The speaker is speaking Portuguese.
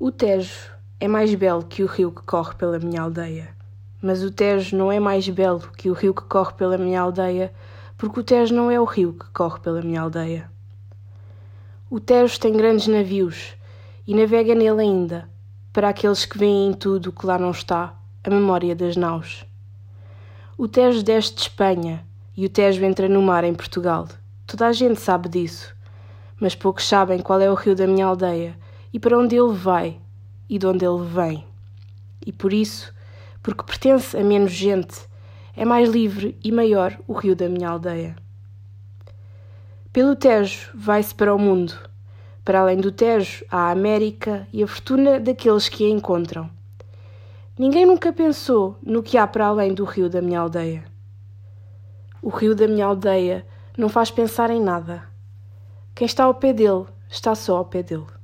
O Tejo é mais belo que o rio que corre pela minha aldeia. Mas o Tejo não é mais belo que o rio que corre pela minha aldeia, porque o Tejo não é o rio que corre pela minha aldeia. O Tejo tem grandes navios e navega nele ainda, para aqueles que veem em tudo o que lá não está, a memória das naus. O Tejo desce de Espanha e o Tejo entra no mar em Portugal. Toda a gente sabe disso, mas poucos sabem qual é o rio da minha aldeia e para onde ele vai e de onde ele vem. E por isso, porque pertence a menos gente, é mais livre e maior o rio da minha aldeia. Pelo Tejo vai-se para o mundo. Para além do Tejo, há a América e a fortuna daqueles que a encontram. Ninguém nunca pensou no que há para além do rio da minha aldeia. O rio da minha aldeia não faz pensar em nada. Quem está ao pé dele está só ao pé dele.